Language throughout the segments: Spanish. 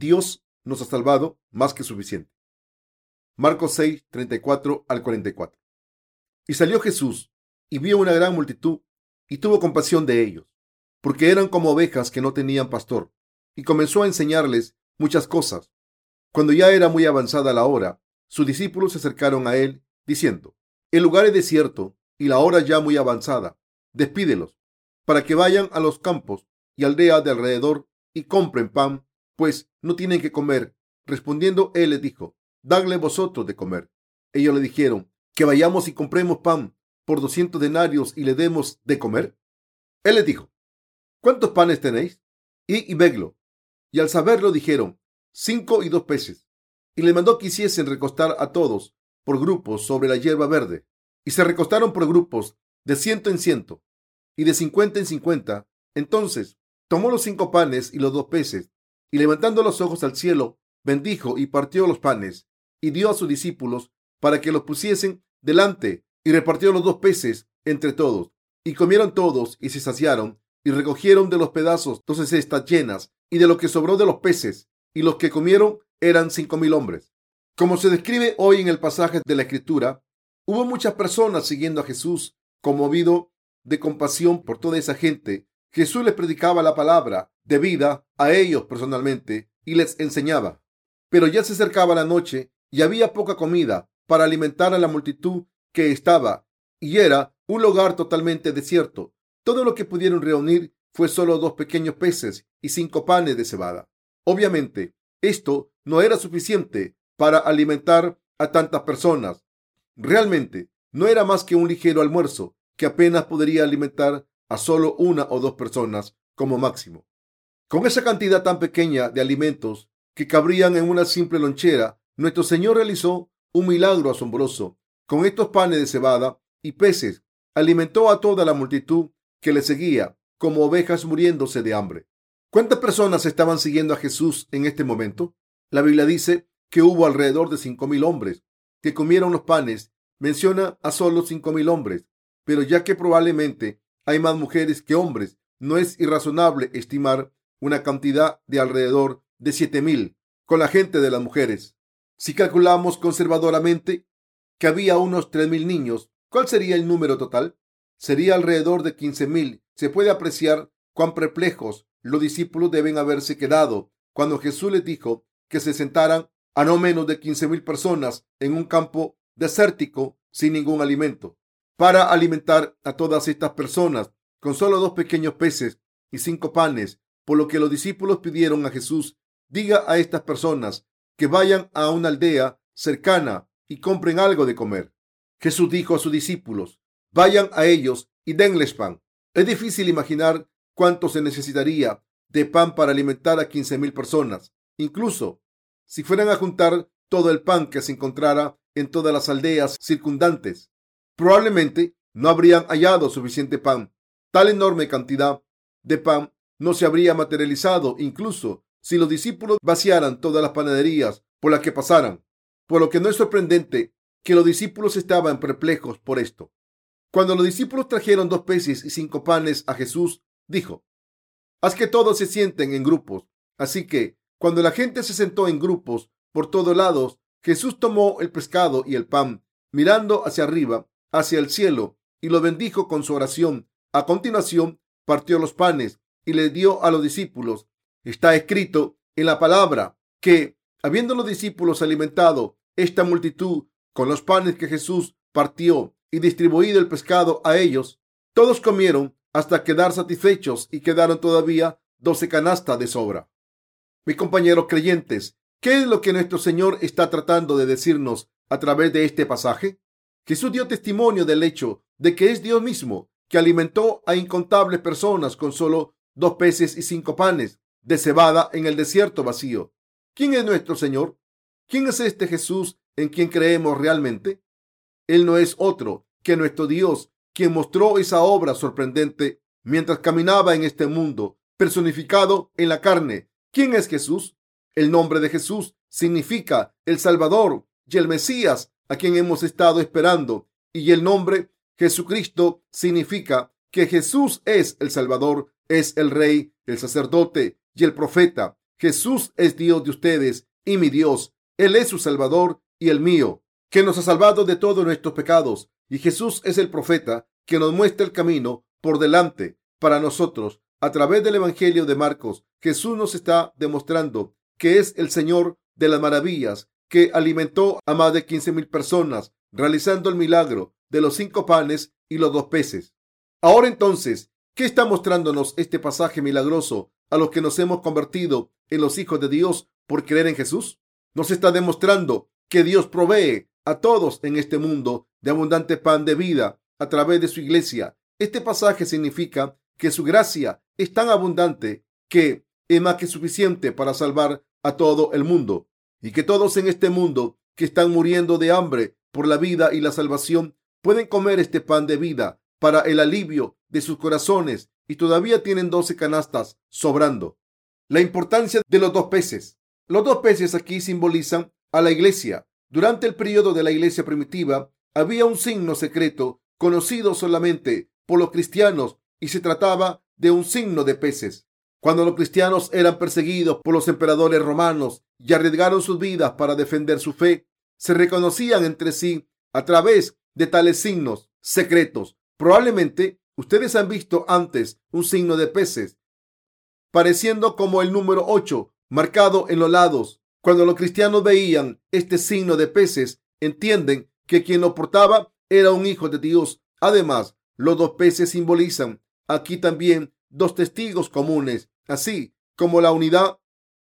Dios nos ha salvado más que suficiente. Marcos 6, 34 al 44. Y salió Jesús y vio una gran multitud y tuvo compasión de ellos, porque eran como ovejas que no tenían pastor, y comenzó a enseñarles muchas cosas. Cuando ya era muy avanzada la hora, sus discípulos se acercaron a él, diciendo, El lugar es desierto y la hora ya muy avanzada. Despídelos, para que vayan a los campos y aldeas de alrededor y compren pan, pues no tienen que comer. Respondiendo él les dijo, Dadle vosotros de comer. Ellos le dijeron, que vayamos y compremos pan por doscientos denarios y le demos de comer. Él les dijo, ¿cuántos panes tenéis? Y, y. Y al saberlo dijeron, cinco y dos peces. Y le mandó que hiciesen recostar a todos por grupos sobre la hierba verde. Y se recostaron por grupos de ciento en ciento y de cincuenta en cincuenta. Entonces tomó los cinco panes y los dos peces, y levantando los ojos al cielo, bendijo y partió los panes, y dio a sus discípulos para que los pusiesen delante, y repartió los dos peces entre todos. Y comieron todos y se saciaron, y recogieron de los pedazos dos cestas llenas, y de lo que sobró de los peces, y los que comieron eran cinco mil hombres. Como se describe hoy en el pasaje de la Escritura, hubo muchas personas siguiendo a Jesús, conmovido de compasión por toda esa gente. Jesús les predicaba la palabra de vida a ellos personalmente y les enseñaba. Pero ya se acercaba la noche y había poca comida para alimentar a la multitud que estaba, y era un lugar totalmente desierto. Todo lo que pudieron reunir fue solo dos pequeños peces y cinco panes de cebada. Obviamente, esto no era suficiente para alimentar a tantas personas. Realmente, no era más que un ligero almuerzo que apenas podría alimentar a solo una o dos personas como máximo. Con esa cantidad tan pequeña de alimentos que cabrían en una simple lonchera, nuestro Señor realizó un milagro asombroso. Con estos panes de cebada y peces, alimentó a toda la multitud que le seguía, como ovejas muriéndose de hambre. ¿Cuántas personas estaban siguiendo a Jesús en este momento? La Biblia dice que hubo alrededor de cinco mil hombres que comieron los panes. Menciona a solo cinco mil hombres, pero ya que probablemente hay más mujeres que hombres, no es irrazonable estimar una cantidad de alrededor de siete mil con la gente de las mujeres. Si calculamos conservadoramente que había unos tres mil niños, ¿cuál sería el número total? Sería alrededor de quince mil. Se puede apreciar cuán perplejos los discípulos deben haberse quedado cuando Jesús les dijo que se sentaran a no menos de quince mil personas en un campo desértico sin ningún alimento. Para alimentar a todas estas personas con solo dos pequeños peces y cinco panes, por lo que los discípulos pidieron a Jesús, diga a estas personas que vayan a una aldea cercana y compren algo de comer. Jesús dijo a sus discípulos, vayan a ellos y denles pan. Es difícil imaginar cuánto se necesitaría de pan para alimentar a quince mil personas. Incluso si fueran a juntar todo el pan que se encontrara en todas las aldeas circundantes, probablemente no habrían hallado suficiente pan. Tal enorme cantidad de pan no se habría materializado incluso si los discípulos vaciaran todas las panaderías por las que pasaran, por lo que no es sorprendente que los discípulos estaban perplejos por esto. Cuando los discípulos trajeron dos peces y cinco panes a Jesús, dijo, haz que todos se sienten en grupos. Así que, cuando la gente se sentó en grupos por todos lados, Jesús tomó el pescado y el pan, mirando hacia arriba, hacia el cielo, y lo bendijo con su oración. A continuación, partió los panes y le dio a los discípulos Está escrito en la palabra que, habiendo los discípulos alimentado esta multitud con los panes que Jesús partió y distribuido el pescado a ellos, todos comieron hasta quedar satisfechos y quedaron todavía doce canastas de sobra. Mis compañeros creyentes, ¿qué es lo que nuestro Señor está tratando de decirnos a través de este pasaje? Jesús dio testimonio del hecho de que es Dios mismo que alimentó a incontables personas con solo dos peces y cinco panes de cebada en el desierto vacío. ¿Quién es nuestro Señor? ¿Quién es este Jesús en quien creemos realmente? Él no es otro que nuestro Dios, quien mostró esa obra sorprendente mientras caminaba en este mundo, personificado en la carne. ¿Quién es Jesús? El nombre de Jesús significa el Salvador y el Mesías a quien hemos estado esperando. Y el nombre Jesucristo significa que Jesús es el Salvador, es el Rey, el sacerdote y el profeta. Jesús es Dios de ustedes y mi Dios. Él es su Salvador y el mío, que nos ha salvado de todos nuestros pecados. Y Jesús es el profeta que nos muestra el camino por delante para nosotros. A través del Evangelio de Marcos, Jesús nos está demostrando que es el Señor de las maravillas, que alimentó a más de 15 mil personas, realizando el milagro de los cinco panes y los dos peces. Ahora entonces, ¿qué está mostrándonos este pasaje milagroso a los que nos hemos convertido en los hijos de Dios por creer en Jesús? Nos está demostrando que Dios provee a todos en este mundo de abundante pan de vida a través de su iglesia. Este pasaje significa que su gracia es tan abundante que es más que suficiente para salvar a todo el mundo y que todos en este mundo que están muriendo de hambre por la vida y la salvación pueden comer este pan de vida para el alivio de sus corazones y todavía tienen doce canastas sobrando. La importancia de los dos peces. Los dos peces aquí simbolizan a la iglesia. Durante el periodo de la iglesia primitiva había un signo secreto conocido solamente por los cristianos y se trataba de un signo de peces. Cuando los cristianos eran perseguidos por los emperadores romanos y arriesgaron sus vidas para defender su fe, se reconocían entre sí a través de tales signos secretos. Probablemente ustedes han visto antes un signo de peces, pareciendo como el número 8 marcado en los lados. Cuando los cristianos veían este signo de peces, entienden que quien lo portaba era un hijo de Dios. Además, los dos peces simbolizan aquí también dos testigos comunes, así como la unidad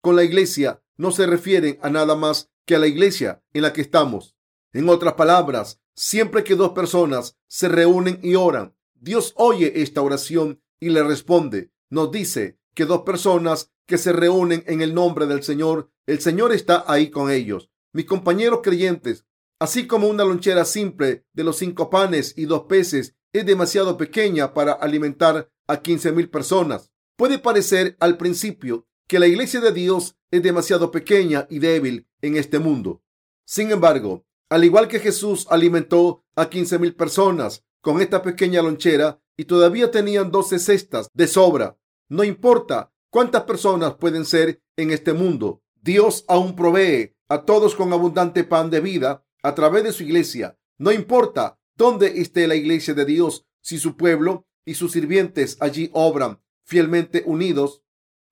con la iglesia no se refieren a nada más que a la iglesia en la que estamos. En otras palabras, siempre que dos personas se reúnen y oran, Dios oye esta oración y le responde. Nos dice que dos personas que se reúnen en el nombre del Señor, el Señor está ahí con ellos. Mis compañeros creyentes, así como una lonchera simple de los cinco panes y dos peces es demasiado pequeña para alimentar a quince mil personas. Puede parecer al principio que la iglesia de Dios es demasiado pequeña y débil en este mundo. Sin embargo, al igual que Jesús alimentó a quince mil personas con esta pequeña lonchera y todavía tenían doce cestas de sobra, no importa cuántas personas pueden ser en este mundo, Dios aún provee a todos con abundante pan de vida a través de su iglesia. No importa dónde esté la iglesia de Dios, si su pueblo y sus sirvientes allí obran fielmente unidos,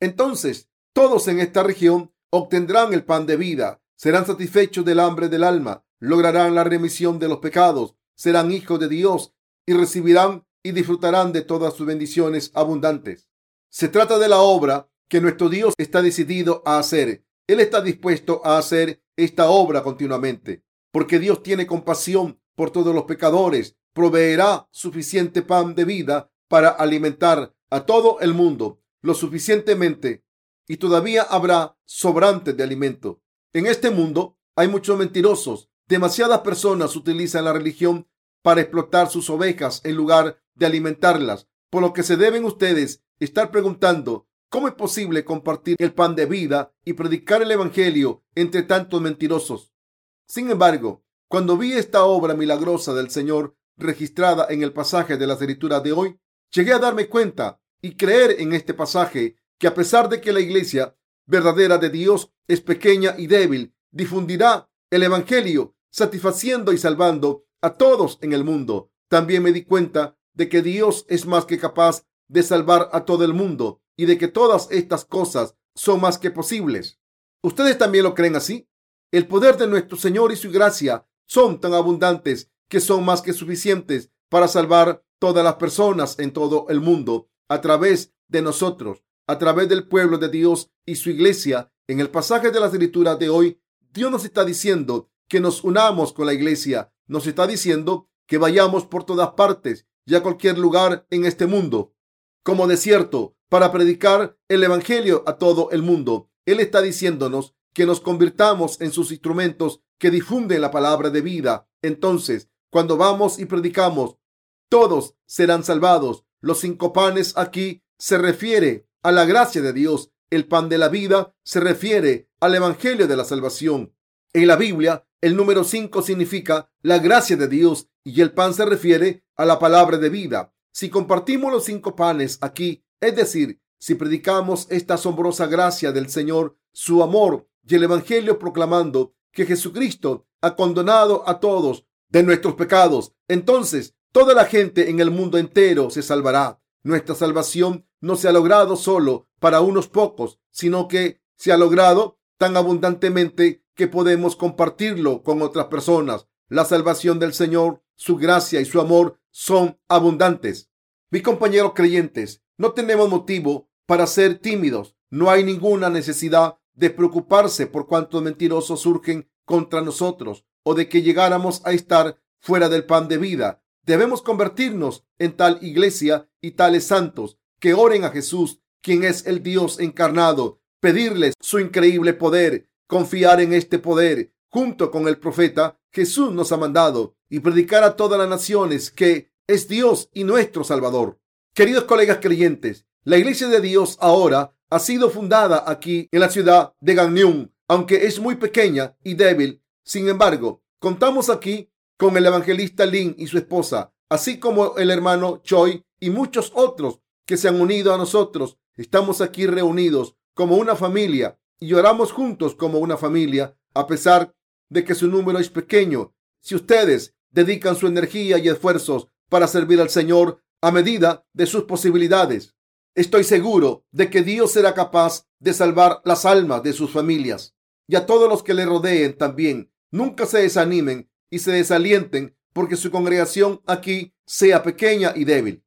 entonces todos en esta región obtendrán el pan de vida, serán satisfechos del hambre del alma, lograrán la remisión de los pecados, serán hijos de Dios y recibirán y disfrutarán de todas sus bendiciones abundantes. Se trata de la obra que nuestro Dios está decidido a hacer. Él está dispuesto a hacer esta obra continuamente, porque Dios tiene compasión por todos los pecadores, proveerá suficiente pan de vida para alimentar a todo el mundo lo suficientemente y todavía habrá sobrantes de alimento. En este mundo hay muchos mentirosos. Demasiadas personas utilizan la religión para explotar sus ovejas en lugar de alimentarlas, por lo que se deben ustedes estar preguntando cómo es posible compartir el pan de vida y predicar el Evangelio entre tantos mentirosos. Sin embargo, cuando vi esta obra milagrosa del Señor registrada en el pasaje de la escritura de hoy, llegué a darme cuenta y creer en este pasaje que a pesar de que la iglesia verdadera de Dios es pequeña y débil, difundirá el Evangelio, satisfaciendo y salvando a todos en el mundo. También me di cuenta de que Dios es más que capaz de salvar a todo el mundo y de que todas estas cosas son más que posibles. ¿Ustedes también lo creen así? El poder de nuestro Señor y su gracia son tan abundantes que son más que suficientes para salvar todas las personas en todo el mundo a través de nosotros a través del pueblo de Dios y su iglesia. En el pasaje de la escritura de hoy, Dios nos está diciendo que nos unamos con la iglesia. Nos está diciendo que vayamos por todas partes y a cualquier lugar en este mundo, como desierto, para predicar el Evangelio a todo el mundo. Él está diciéndonos que nos convirtamos en sus instrumentos que difunden la palabra de vida. Entonces, cuando vamos y predicamos, todos serán salvados. Los cinco panes aquí se refiere a la gracia de Dios. El pan de la vida se refiere al Evangelio de la salvación. En la Biblia, el número 5 significa la gracia de Dios y el pan se refiere a la palabra de vida. Si compartimos los cinco panes aquí, es decir, si predicamos esta asombrosa gracia del Señor, su amor y el Evangelio proclamando que Jesucristo ha condenado a todos de nuestros pecados, entonces toda la gente en el mundo entero se salvará. Nuestra salvación no se ha logrado solo para unos pocos, sino que se ha logrado tan abundantemente que podemos compartirlo con otras personas. La salvación del Señor, su gracia y su amor son abundantes. Mis compañeros creyentes, no tenemos motivo para ser tímidos. No hay ninguna necesidad de preocuparse por cuántos mentirosos surgen contra nosotros o de que llegáramos a estar fuera del pan de vida. Debemos convertirnos en tal iglesia y tales santos que oren a Jesús, quien es el Dios encarnado, pedirles su increíble poder, confiar en este poder junto con el profeta Jesús nos ha mandado y predicar a todas las naciones que es Dios y nuestro Salvador. Queridos colegas creyentes, la iglesia de Dios ahora ha sido fundada aquí en la ciudad de Gangneung, aunque es muy pequeña y débil. Sin embargo, contamos aquí con el evangelista Lin y su esposa, así como el hermano Choi y muchos otros que se han unido a nosotros. Estamos aquí reunidos como una familia y oramos juntos como una familia, a pesar de que su número es pequeño. Si ustedes dedican su energía y esfuerzos para servir al Señor a medida de sus posibilidades, estoy seguro de que Dios será capaz de salvar las almas de sus familias y a todos los que le rodeen también. Nunca se desanimen y se desalienten porque su congregación aquí sea pequeña y débil.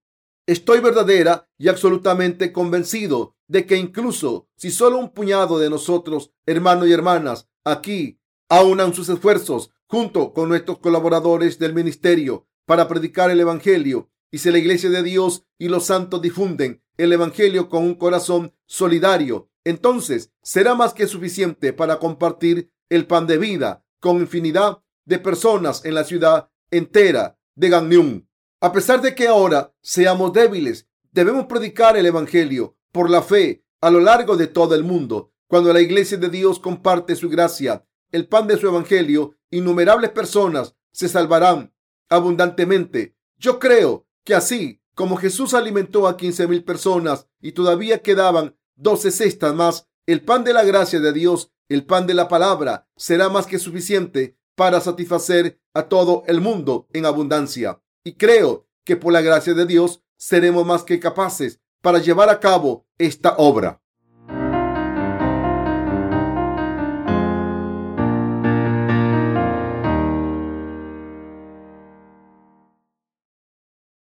Estoy verdadera y absolutamente convencido de que incluso si solo un puñado de nosotros, hermanos y hermanas, aquí aunan sus esfuerzos junto con nuestros colaboradores del ministerio para predicar el Evangelio, y si la Iglesia de Dios y los santos difunden el Evangelio con un corazón solidario, entonces será más que suficiente para compartir el pan de vida con infinidad de personas en la ciudad entera de Gangneung. A pesar de que ahora seamos débiles, debemos predicar el Evangelio por la fe a lo largo de todo el mundo. Cuando la iglesia de Dios comparte su gracia, el pan de su Evangelio, innumerables personas se salvarán abundantemente. Yo creo que así como Jesús alimentó a quince mil personas y todavía quedaban doce cestas más, el pan de la gracia de Dios, el pan de la palabra, será más que suficiente para satisfacer a todo el mundo en abundancia. Y creo que por la gracia de Dios seremos más que capaces para llevar a cabo esta obra.